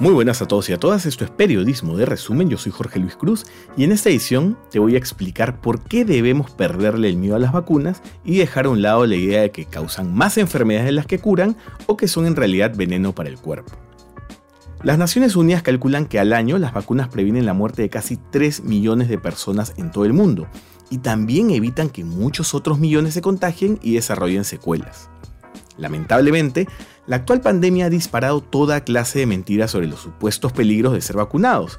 Muy buenas a todos y a todas, esto es Periodismo de Resumen, yo soy Jorge Luis Cruz y en esta edición te voy a explicar por qué debemos perderle el miedo a las vacunas y dejar a un lado la idea de que causan más enfermedades de las que curan o que son en realidad veneno para el cuerpo. Las Naciones Unidas calculan que al año las vacunas previenen la muerte de casi 3 millones de personas en todo el mundo y también evitan que muchos otros millones se contagien y desarrollen secuelas. Lamentablemente, la actual pandemia ha disparado toda clase de mentiras sobre los supuestos peligros de ser vacunados,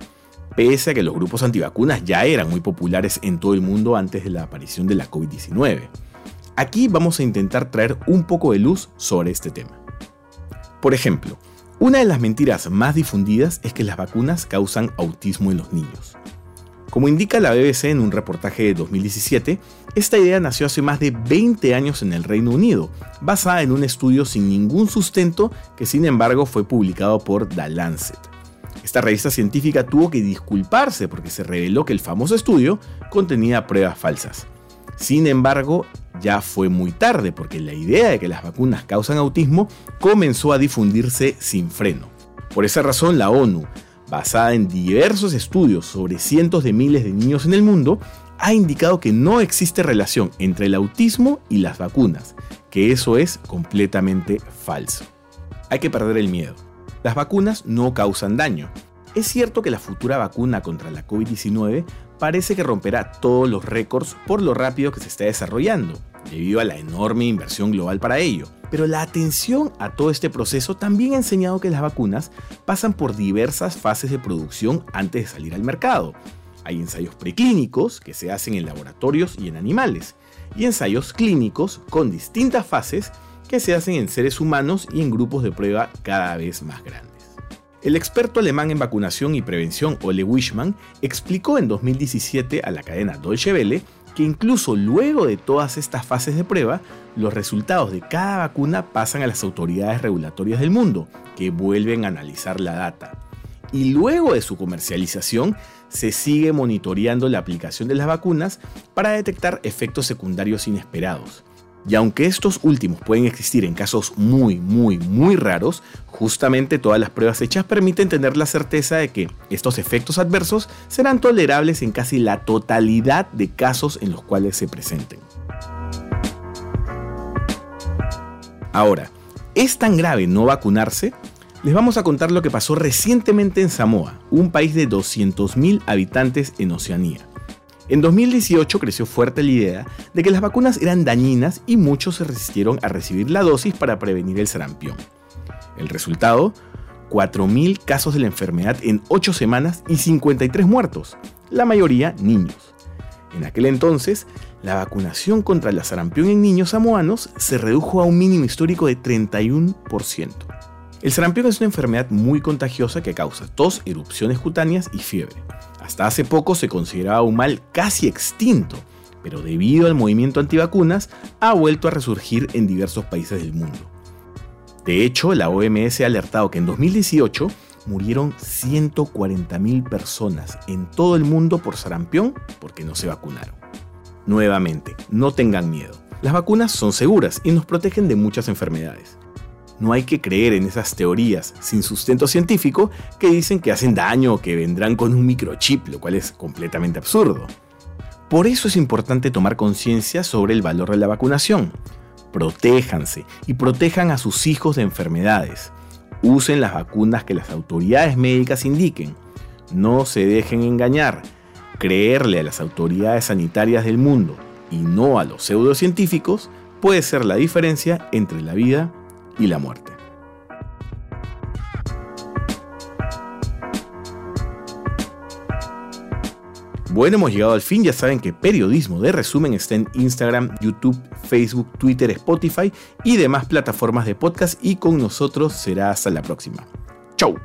pese a que los grupos antivacunas ya eran muy populares en todo el mundo antes de la aparición de la COVID-19. Aquí vamos a intentar traer un poco de luz sobre este tema. Por ejemplo, una de las mentiras más difundidas es que las vacunas causan autismo en los niños. Como indica la BBC en un reportaje de 2017, esta idea nació hace más de 20 años en el Reino Unido, basada en un estudio sin ningún sustento que sin embargo fue publicado por The Lancet. Esta revista científica tuvo que disculparse porque se reveló que el famoso estudio contenía pruebas falsas. Sin embargo, ya fue muy tarde porque la idea de que las vacunas causan autismo comenzó a difundirse sin freno. Por esa razón, la ONU basada en diversos estudios sobre cientos de miles de niños en el mundo, ha indicado que no existe relación entre el autismo y las vacunas, que eso es completamente falso. Hay que perder el miedo. Las vacunas no causan daño. Es cierto que la futura vacuna contra la COVID-19 parece que romperá todos los récords por lo rápido que se está desarrollando, debido a la enorme inversión global para ello. Pero la atención a todo este proceso también ha enseñado que las vacunas pasan por diversas fases de producción antes de salir al mercado. Hay ensayos preclínicos que se hacen en laboratorios y en animales, y ensayos clínicos con distintas fases que se hacen en seres humanos y en grupos de prueba cada vez más grandes. El experto alemán en vacunación y prevención Ole Wischmann explicó en 2017 a la cadena Deutsche Welle que incluso luego de todas estas fases de prueba, los resultados de cada vacuna pasan a las autoridades regulatorias del mundo, que vuelven a analizar la data. Y luego de su comercialización, se sigue monitoreando la aplicación de las vacunas para detectar efectos secundarios inesperados. Y aunque estos últimos pueden existir en casos muy, muy, muy raros, justamente todas las pruebas hechas permiten tener la certeza de que estos efectos adversos serán tolerables en casi la totalidad de casos en los cuales se presenten. Ahora, ¿es tan grave no vacunarse? Les vamos a contar lo que pasó recientemente en Samoa, un país de 200.000 habitantes en Oceanía. En 2018 creció fuerte la idea de que las vacunas eran dañinas y muchos se resistieron a recibir la dosis para prevenir el sarampión. El resultado, 4.000 casos de la enfermedad en 8 semanas y 53 muertos, la mayoría niños. En aquel entonces, la vacunación contra el sarampión en niños samoanos se redujo a un mínimo histórico de 31%. El sarampión es una enfermedad muy contagiosa que causa tos, erupciones cutáneas y fiebre. Hasta hace poco se consideraba un mal casi extinto, pero debido al movimiento antivacunas ha vuelto a resurgir en diversos países del mundo. De hecho, la OMS ha alertado que en 2018 murieron 140.000 personas en todo el mundo por sarampión porque no se vacunaron. Nuevamente, no tengan miedo. Las vacunas son seguras y nos protegen de muchas enfermedades. No hay que creer en esas teorías sin sustento científico que dicen que hacen daño o que vendrán con un microchip, lo cual es completamente absurdo. Por eso es importante tomar conciencia sobre el valor de la vacunación. Protéjanse y protejan a sus hijos de enfermedades. Usen las vacunas que las autoridades médicas indiquen. No se dejen engañar. Creerle a las autoridades sanitarias del mundo y no a los pseudocientíficos puede ser la diferencia entre la vida y la muerte. Bueno, hemos llegado al fin. Ya saben que Periodismo de Resumen está en Instagram, YouTube, Facebook, Twitter, Spotify y demás plataformas de podcast. Y con nosotros será hasta la próxima. ¡Chau!